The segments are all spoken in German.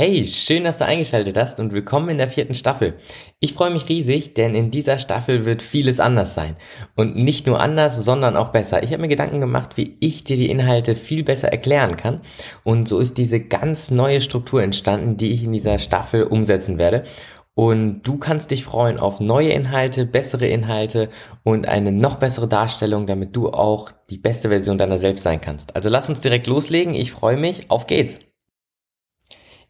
Hey, schön, dass du eingeschaltet hast und willkommen in der vierten Staffel. Ich freue mich riesig, denn in dieser Staffel wird vieles anders sein. Und nicht nur anders, sondern auch besser. Ich habe mir Gedanken gemacht, wie ich dir die Inhalte viel besser erklären kann. Und so ist diese ganz neue Struktur entstanden, die ich in dieser Staffel umsetzen werde. Und du kannst dich freuen auf neue Inhalte, bessere Inhalte und eine noch bessere Darstellung, damit du auch die beste Version deiner selbst sein kannst. Also lass uns direkt loslegen. Ich freue mich. Auf geht's!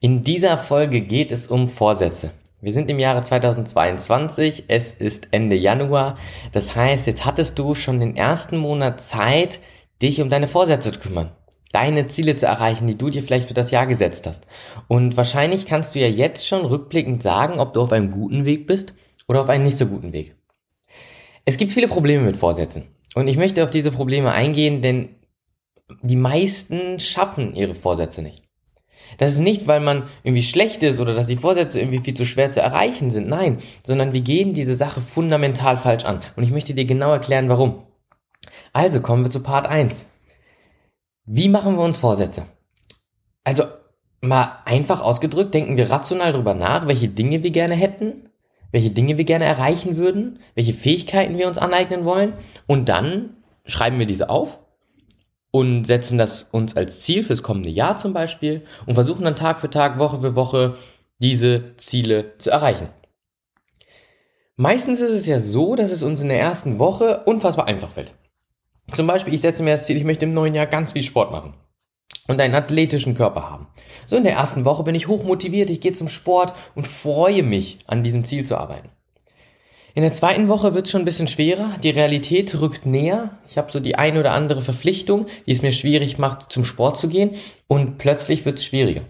In dieser Folge geht es um Vorsätze. Wir sind im Jahre 2022, es ist Ende Januar. Das heißt, jetzt hattest du schon den ersten Monat Zeit, dich um deine Vorsätze zu kümmern. Deine Ziele zu erreichen, die du dir vielleicht für das Jahr gesetzt hast. Und wahrscheinlich kannst du ja jetzt schon rückblickend sagen, ob du auf einem guten Weg bist oder auf einem nicht so guten Weg. Es gibt viele Probleme mit Vorsätzen. Und ich möchte auf diese Probleme eingehen, denn die meisten schaffen ihre Vorsätze nicht. Das ist nicht, weil man irgendwie schlecht ist oder dass die Vorsätze irgendwie viel zu schwer zu erreichen sind. Nein, sondern wir gehen diese Sache fundamental falsch an. Und ich möchte dir genau erklären, warum. Also kommen wir zu Part 1. Wie machen wir uns Vorsätze? Also mal einfach ausgedrückt, denken wir rational darüber nach, welche Dinge wir gerne hätten, welche Dinge wir gerne erreichen würden, welche Fähigkeiten wir uns aneignen wollen und dann schreiben wir diese auf und setzen das uns als Ziel fürs kommende Jahr zum Beispiel und versuchen dann Tag für Tag, Woche für Woche diese Ziele zu erreichen. Meistens ist es ja so, dass es uns in der ersten Woche unfassbar einfach fällt. Zum Beispiel, ich setze mir das Ziel, ich möchte im neuen Jahr ganz viel Sport machen und einen athletischen Körper haben. So in der ersten Woche bin ich hochmotiviert, ich gehe zum Sport und freue mich, an diesem Ziel zu arbeiten. In der zweiten Woche wird es schon ein bisschen schwerer. Die Realität rückt näher. Ich habe so die ein oder andere Verpflichtung, die es mir schwierig macht, zum Sport zu gehen. Und plötzlich wird es schwieriger.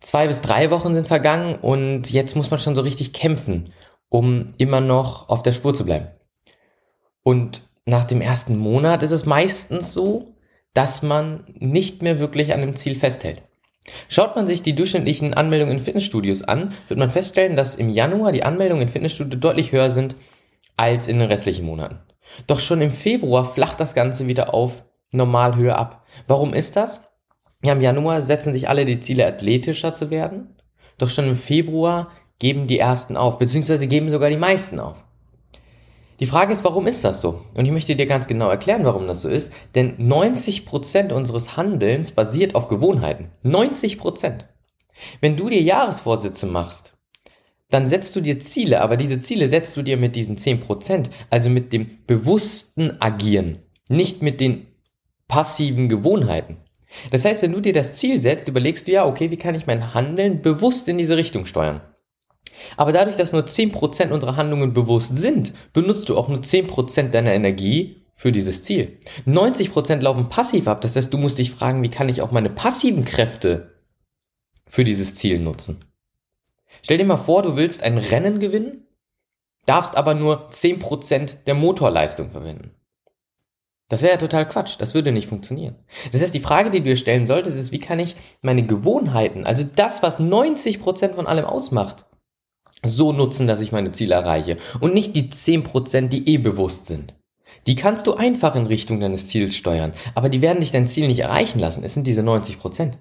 Zwei bis drei Wochen sind vergangen und jetzt muss man schon so richtig kämpfen, um immer noch auf der Spur zu bleiben. Und nach dem ersten Monat ist es meistens so, dass man nicht mehr wirklich an dem Ziel festhält. Schaut man sich die durchschnittlichen Anmeldungen in Fitnessstudios an, wird man feststellen, dass im Januar die Anmeldungen in Fitnessstudios deutlich höher sind als in den restlichen Monaten. Doch schon im Februar flacht das Ganze wieder auf Normalhöhe ab. Warum ist das? Ja, im Januar setzen sich alle die Ziele, athletischer zu werden. Doch schon im Februar geben die ersten auf, beziehungsweise geben sogar die meisten auf. Die Frage ist, warum ist das so? Und ich möchte dir ganz genau erklären, warum das so ist, denn 90% unseres Handelns basiert auf Gewohnheiten. 90%. Wenn du dir Jahresvorsätze machst, dann setzt du dir Ziele, aber diese Ziele setzt du dir mit diesen 10%, also mit dem bewussten Agieren, nicht mit den passiven Gewohnheiten. Das heißt, wenn du dir das Ziel setzt, überlegst du ja, okay, wie kann ich mein Handeln bewusst in diese Richtung steuern? Aber dadurch, dass nur 10% unserer Handlungen bewusst sind, benutzt du auch nur 10% deiner Energie für dieses Ziel. 90% laufen passiv ab. Das heißt, du musst dich fragen, wie kann ich auch meine passiven Kräfte für dieses Ziel nutzen? Stell dir mal vor, du willst ein Rennen gewinnen, darfst aber nur 10% der Motorleistung verwenden. Das wäre ja total Quatsch. Das würde nicht funktionieren. Das heißt, die Frage, die du dir stellen solltest, ist, wie kann ich meine Gewohnheiten, also das, was 90% von allem ausmacht, so nutzen, dass ich meine Ziele erreiche und nicht die 10%, die eh bewusst sind. Die kannst du einfach in Richtung deines Ziels steuern, aber die werden dich dein Ziel nicht erreichen lassen. Es sind diese 90%.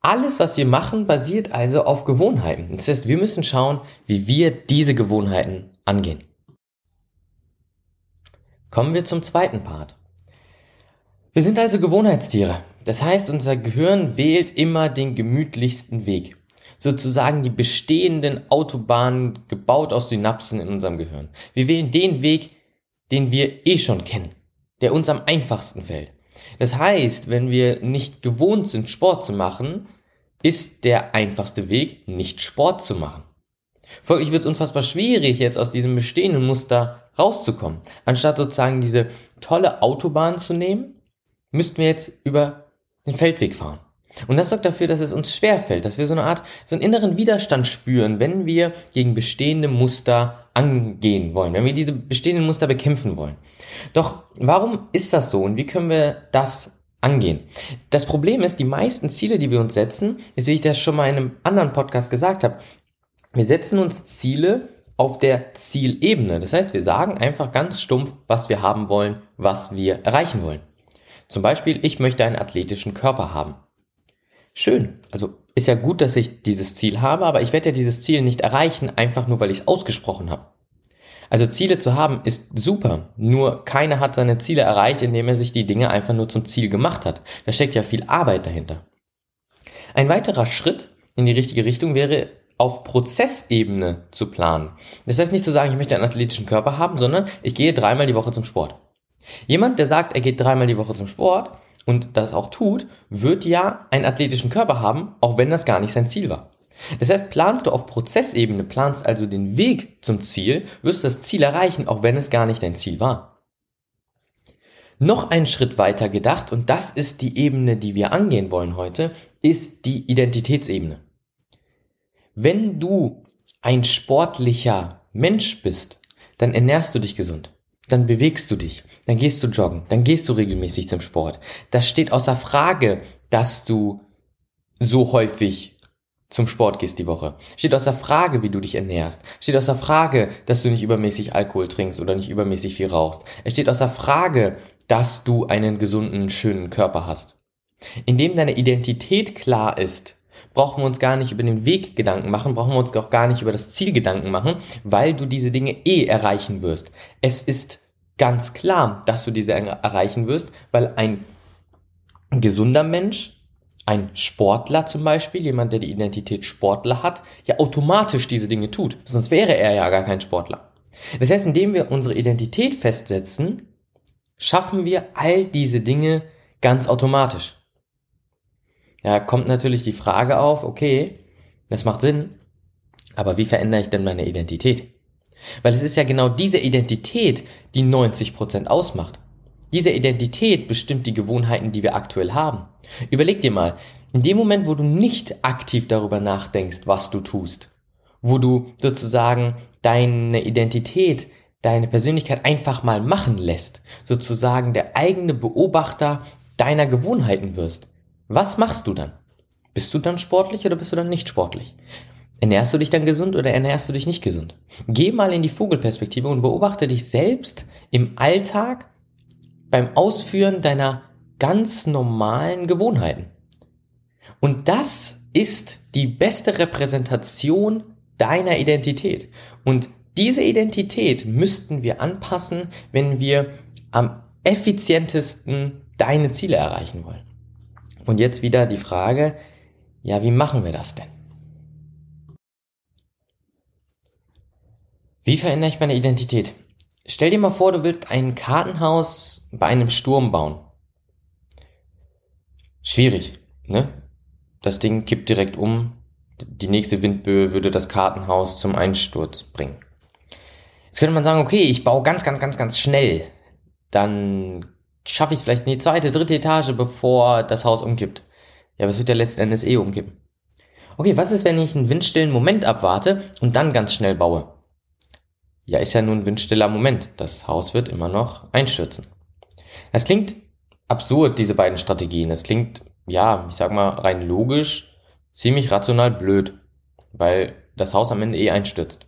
Alles, was wir machen, basiert also auf Gewohnheiten. Das heißt, wir müssen schauen, wie wir diese Gewohnheiten angehen. Kommen wir zum zweiten Part. Wir sind also Gewohnheitstiere. Das heißt, unser Gehirn wählt immer den gemütlichsten Weg sozusagen die bestehenden Autobahnen gebaut aus Synapsen in unserem Gehirn. Wir wählen den Weg, den wir eh schon kennen, der uns am einfachsten fällt. Das heißt, wenn wir nicht gewohnt sind, Sport zu machen, ist der einfachste Weg, nicht Sport zu machen. Folglich wird es unfassbar schwierig, jetzt aus diesem bestehenden Muster rauszukommen. Anstatt sozusagen diese tolle Autobahn zu nehmen, müssten wir jetzt über den Feldweg fahren. Und das sorgt dafür, dass es uns schwerfällt, dass wir so eine Art, so einen inneren Widerstand spüren, wenn wir gegen bestehende Muster angehen wollen, wenn wir diese bestehenden Muster bekämpfen wollen. Doch warum ist das so und wie können wir das angehen? Das Problem ist, die meisten Ziele, die wir uns setzen, ist, wie ich das schon mal in einem anderen Podcast gesagt habe, wir setzen uns Ziele auf der Zielebene. Das heißt, wir sagen einfach ganz stumpf, was wir haben wollen, was wir erreichen wollen. Zum Beispiel, ich möchte einen athletischen Körper haben. Schön. Also ist ja gut, dass ich dieses Ziel habe, aber ich werde ja dieses Ziel nicht erreichen, einfach nur weil ich es ausgesprochen habe. Also Ziele zu haben ist super, nur keiner hat seine Ziele erreicht, indem er sich die Dinge einfach nur zum Ziel gemacht hat. Da steckt ja viel Arbeit dahinter. Ein weiterer Schritt in die richtige Richtung wäre auf Prozessebene zu planen. Das heißt nicht zu sagen, ich möchte einen athletischen Körper haben, sondern ich gehe dreimal die Woche zum Sport. Jemand, der sagt, er geht dreimal die Woche zum Sport und das auch tut, wird ja einen athletischen Körper haben, auch wenn das gar nicht sein Ziel war. Das heißt, planst du auf Prozessebene, planst also den Weg zum Ziel, wirst du das Ziel erreichen, auch wenn es gar nicht dein Ziel war. Noch einen Schritt weiter gedacht, und das ist die Ebene, die wir angehen wollen heute, ist die Identitätsebene. Wenn du ein sportlicher Mensch bist, dann ernährst du dich gesund. Dann bewegst du dich, dann gehst du joggen, dann gehst du regelmäßig zum Sport. Das steht außer Frage, dass du so häufig zum Sport gehst die Woche. Steht außer Frage, wie du dich ernährst. Steht außer Frage, dass du nicht übermäßig Alkohol trinkst oder nicht übermäßig viel rauchst. Es steht außer Frage, dass du einen gesunden, schönen Körper hast. Indem deine Identität klar ist, brauchen wir uns gar nicht über den Weg Gedanken machen, brauchen wir uns auch gar nicht über das Ziel Gedanken machen, weil du diese Dinge eh erreichen wirst. Es ist ganz klar, dass du diese erreichen wirst, weil ein gesunder Mensch, ein Sportler zum Beispiel, jemand, der die Identität Sportler hat, ja automatisch diese Dinge tut. Sonst wäre er ja gar kein Sportler. Das heißt, indem wir unsere Identität festsetzen, schaffen wir all diese Dinge ganz automatisch ja, kommt natürlich die Frage auf, okay, das macht Sinn, aber wie verändere ich denn meine Identität? Weil es ist ja genau diese Identität, die 90% ausmacht. Diese Identität bestimmt die Gewohnheiten, die wir aktuell haben. Überleg dir mal, in dem Moment, wo du nicht aktiv darüber nachdenkst, was du tust, wo du sozusagen deine Identität, deine Persönlichkeit einfach mal machen lässt, sozusagen der eigene Beobachter deiner Gewohnheiten wirst, was machst du dann? Bist du dann sportlich oder bist du dann nicht sportlich? Ernährst du dich dann gesund oder ernährst du dich nicht gesund? Geh mal in die Vogelperspektive und beobachte dich selbst im Alltag beim Ausführen deiner ganz normalen Gewohnheiten. Und das ist die beste Repräsentation deiner Identität. Und diese Identität müssten wir anpassen, wenn wir am effizientesten deine Ziele erreichen wollen. Und jetzt wieder die Frage, ja, wie machen wir das denn? Wie verändere ich meine Identität? Stell dir mal vor, du willst ein Kartenhaus bei einem Sturm bauen. Schwierig, ne? Das Ding kippt direkt um. Die nächste Windböe würde das Kartenhaus zum Einsturz bringen. Jetzt könnte man sagen, okay, ich baue ganz, ganz, ganz, ganz schnell. Dann schaffe ich es vielleicht in die zweite, dritte Etage, bevor das Haus umkippt. Ja, aber es wird ja letzten Endes eh umkippen. Okay, was ist, wenn ich einen windstillen Moment abwarte und dann ganz schnell baue? Ja, ist ja nur ein windstiller Moment. Das Haus wird immer noch einstürzen. Das klingt absurd, diese beiden Strategien. Das klingt, ja, ich sag mal, rein logisch, ziemlich rational blöd, weil das Haus am Ende eh einstürzt.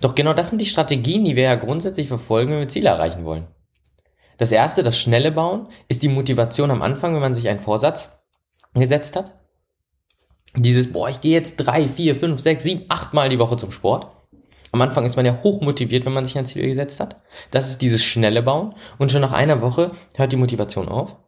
Doch genau das sind die Strategien, die wir ja grundsätzlich verfolgen, wenn wir Ziele erreichen wollen. Das erste, das schnelle Bauen, ist die Motivation am Anfang, wenn man sich einen Vorsatz gesetzt hat. Dieses, boah, ich gehe jetzt drei, vier, fünf, sechs, sieben, acht Mal die Woche zum Sport. Am Anfang ist man ja hoch motiviert, wenn man sich ein Ziel gesetzt hat. Das ist dieses schnelle Bauen. Und schon nach einer Woche hört die Motivation auf.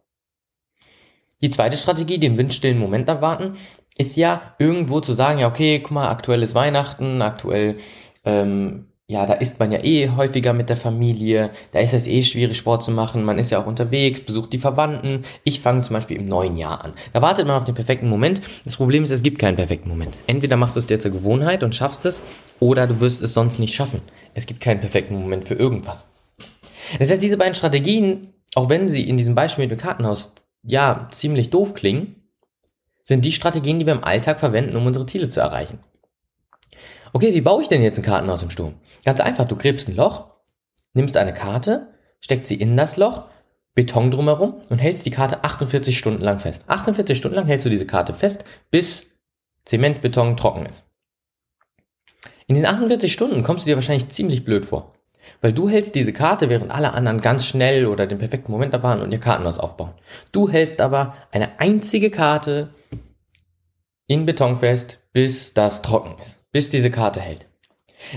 Die zweite Strategie, den windstillen Moment abwarten, ist ja irgendwo zu sagen, ja, okay, guck mal, aktuell ist Weihnachten, aktuell ähm, ja, da ist man ja eh häufiger mit der Familie, da ist es eh schwierig, Sport zu machen, man ist ja auch unterwegs, besucht die Verwandten. Ich fange zum Beispiel im neuen Jahr an. Da wartet man auf den perfekten Moment. Das Problem ist, es gibt keinen perfekten Moment. Entweder machst du es dir zur Gewohnheit und schaffst es, oder du wirst es sonst nicht schaffen. Es gibt keinen perfekten Moment für irgendwas. Das heißt, diese beiden Strategien, auch wenn sie in diesem Beispiel mit dem Kartenhaus ja ziemlich doof klingen, sind die Strategien, die wir im Alltag verwenden, um unsere Ziele zu erreichen. Okay, wie baue ich denn jetzt ein Kartenhaus im Sturm? Ganz einfach, du gräbst ein Loch, nimmst eine Karte, steckst sie in das Loch, Beton drumherum und hältst die Karte 48 Stunden lang fest. 48 Stunden lang hältst du diese Karte fest, bis Zementbeton trocken ist. In diesen 48 Stunden kommst du dir wahrscheinlich ziemlich blöd vor. Weil du hältst diese Karte, während alle anderen ganz schnell oder den perfekten Moment da waren und ihr Kartenhaus aufbauen. Du hältst aber eine einzige Karte in Beton fest, bis das trocken ist. Bis diese Karte hält.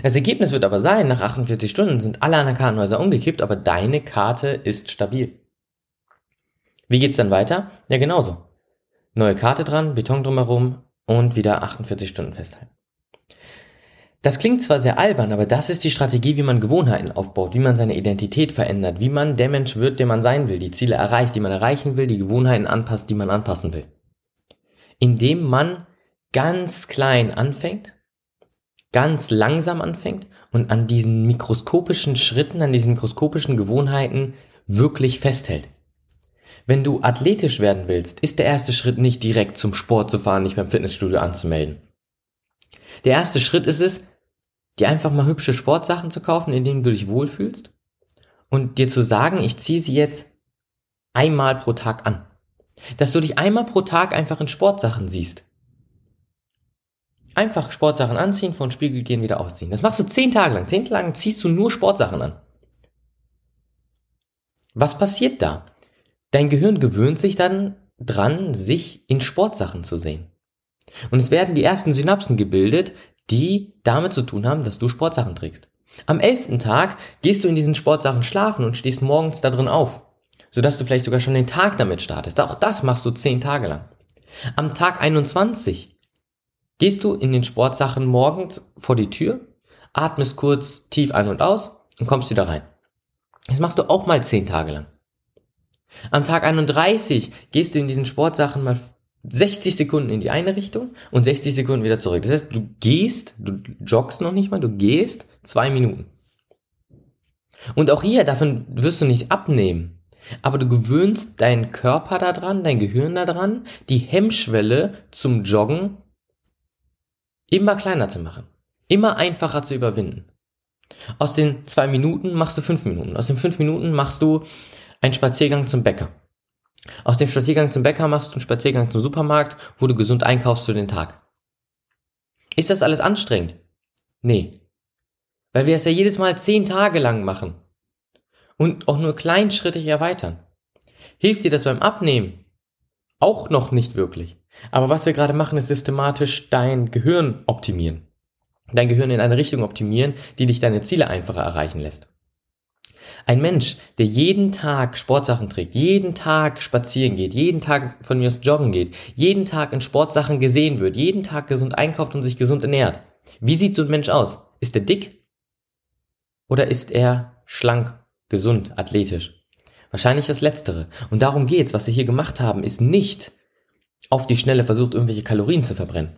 Das Ergebnis wird aber sein, nach 48 Stunden sind alle anderen Kartenhäuser umgekippt, aber deine Karte ist stabil. Wie geht's dann weiter? Ja, genauso. Neue Karte dran, Beton drumherum und wieder 48 Stunden festhalten. Das klingt zwar sehr albern, aber das ist die Strategie, wie man Gewohnheiten aufbaut, wie man seine Identität verändert, wie man der Mensch wird, der man sein will, die Ziele erreicht, die man erreichen will, die Gewohnheiten anpasst, die man anpassen will. Indem man ganz klein anfängt, ganz langsam anfängt und an diesen mikroskopischen Schritten, an diesen mikroskopischen Gewohnheiten wirklich festhält. Wenn du athletisch werden willst, ist der erste Schritt nicht direkt zum Sport zu fahren, nicht beim Fitnessstudio anzumelden. Der erste Schritt ist es, dir einfach mal hübsche Sportsachen zu kaufen, in denen du dich wohlfühlst und dir zu sagen, ich ziehe sie jetzt einmal pro Tag an. Dass du dich einmal pro Tag einfach in Sportsachen siehst. Einfach Sportsachen anziehen, vor den Spiegel gehen, wieder ausziehen. Das machst du zehn Tage lang. Zehn Tage lang ziehst du nur Sportsachen an. Was passiert da? Dein Gehirn gewöhnt sich dann dran, sich in Sportsachen zu sehen. Und es werden die ersten Synapsen gebildet, die damit zu tun haben, dass du Sportsachen trägst. Am elften Tag gehst du in diesen Sportsachen schlafen und stehst morgens da drin auf, sodass du vielleicht sogar schon den Tag damit startest. Auch das machst du zehn Tage lang. Am Tag 21 gehst du in den Sportsachen morgens vor die Tür, atmest kurz tief ein und aus und kommst wieder rein. Das machst du auch mal zehn Tage lang. Am Tag 31 gehst du in diesen Sportsachen mal 60 Sekunden in die eine Richtung und 60 Sekunden wieder zurück. Das heißt, du gehst, du joggst noch nicht mal, du gehst zwei Minuten. Und auch hier, davon wirst du nicht abnehmen. Aber du gewöhnst deinen Körper daran, dein Gehirn daran, die Hemmschwelle zum Joggen immer kleiner zu machen. Immer einfacher zu überwinden. Aus den zwei Minuten machst du fünf Minuten. Aus den fünf Minuten machst du einen Spaziergang zum Bäcker. Aus dem Spaziergang zum Bäcker machst du einen Spaziergang zum Supermarkt, wo du gesund einkaufst für den Tag. Ist das alles anstrengend? Nee. Weil wir es ja jedes Mal zehn Tage lang machen. Und auch nur kleinschrittig erweitern. Hilft dir das beim Abnehmen? Auch noch nicht wirklich. Aber was wir gerade machen, ist systematisch dein Gehirn optimieren. Dein Gehirn in eine Richtung optimieren, die dich deine Ziele einfacher erreichen lässt. Ein Mensch, der jeden Tag Sportsachen trägt, jeden Tag spazieren geht, jeden Tag von mir aus joggen geht, jeden Tag in Sportsachen gesehen wird, jeden Tag gesund einkauft und sich gesund ernährt. Wie sieht so ein Mensch aus? Ist er dick? Oder ist er schlank, gesund, athletisch? Wahrscheinlich das Letztere. Und darum geht's. Was wir hier gemacht haben, ist nicht auf die Schnelle versucht, irgendwelche Kalorien zu verbrennen.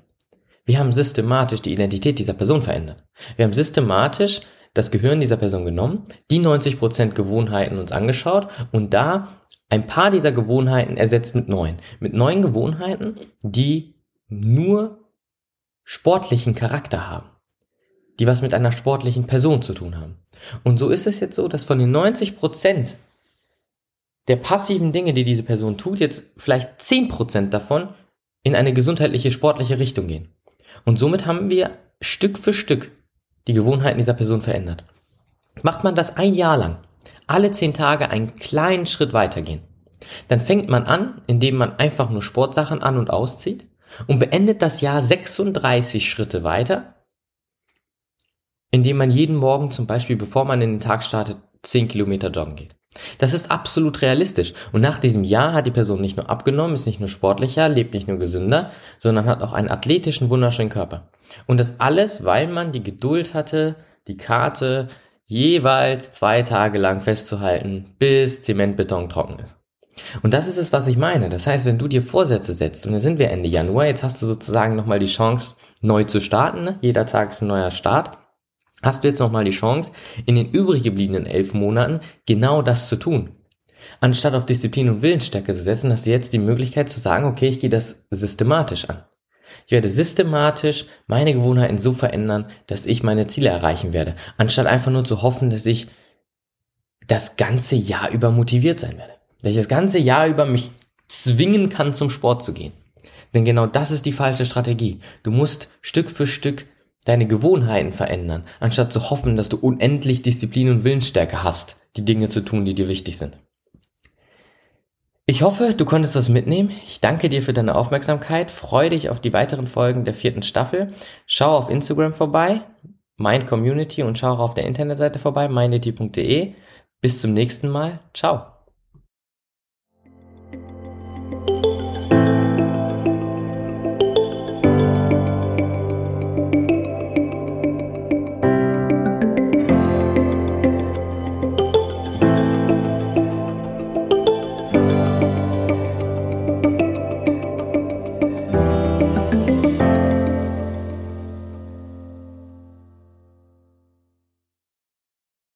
Wir haben systematisch die Identität dieser Person verändert. Wir haben systematisch das Gehirn dieser Person genommen, die 90% Gewohnheiten uns angeschaut und da ein paar dieser Gewohnheiten ersetzt mit neuen. Mit neuen Gewohnheiten, die nur sportlichen Charakter haben. Die was mit einer sportlichen Person zu tun haben. Und so ist es jetzt so, dass von den 90% der passiven Dinge, die diese Person tut, jetzt vielleicht 10% davon in eine gesundheitliche, sportliche Richtung gehen. Und somit haben wir Stück für Stück die Gewohnheiten dieser Person verändert. Macht man das ein Jahr lang, alle zehn Tage einen kleinen Schritt weitergehen, dann fängt man an, indem man einfach nur Sportsachen an und auszieht und beendet das Jahr 36 Schritte weiter, indem man jeden Morgen zum Beispiel, bevor man in den Tag startet, 10 Kilometer joggen geht. Das ist absolut realistisch. Und nach diesem Jahr hat die Person nicht nur abgenommen, ist nicht nur sportlicher, lebt nicht nur gesünder, sondern hat auch einen athletischen, wunderschönen Körper. Und das alles, weil man die Geduld hatte, die Karte jeweils zwei Tage lang festzuhalten, bis Zementbeton trocken ist. Und das ist es, was ich meine. Das heißt, wenn du dir Vorsätze setzt, und dann sind wir Ende Januar, jetzt hast du sozusagen nochmal die Chance, neu zu starten. Ne? Jeder Tag ist ein neuer Start hast du jetzt nochmal die Chance, in den übrig gebliebenen elf Monaten genau das zu tun. Anstatt auf Disziplin und Willensstärke zu setzen, hast du jetzt die Möglichkeit zu sagen, okay, ich gehe das systematisch an. Ich werde systematisch meine Gewohnheiten so verändern, dass ich meine Ziele erreichen werde, anstatt einfach nur zu hoffen, dass ich das ganze Jahr über motiviert sein werde. Dass ich das ganze Jahr über mich zwingen kann, zum Sport zu gehen. Denn genau das ist die falsche Strategie. Du musst Stück für Stück deine Gewohnheiten verändern, anstatt zu hoffen, dass du unendlich Disziplin und Willensstärke hast, die Dinge zu tun, die dir wichtig sind. Ich hoffe, du konntest was mitnehmen. Ich danke dir für deine Aufmerksamkeit. Freue dich auf die weiteren Folgen der vierten Staffel. Schau auf Instagram vorbei, Mind Community und schau auch auf der Internetseite vorbei, mindt.de. Bis zum nächsten Mal. Ciao.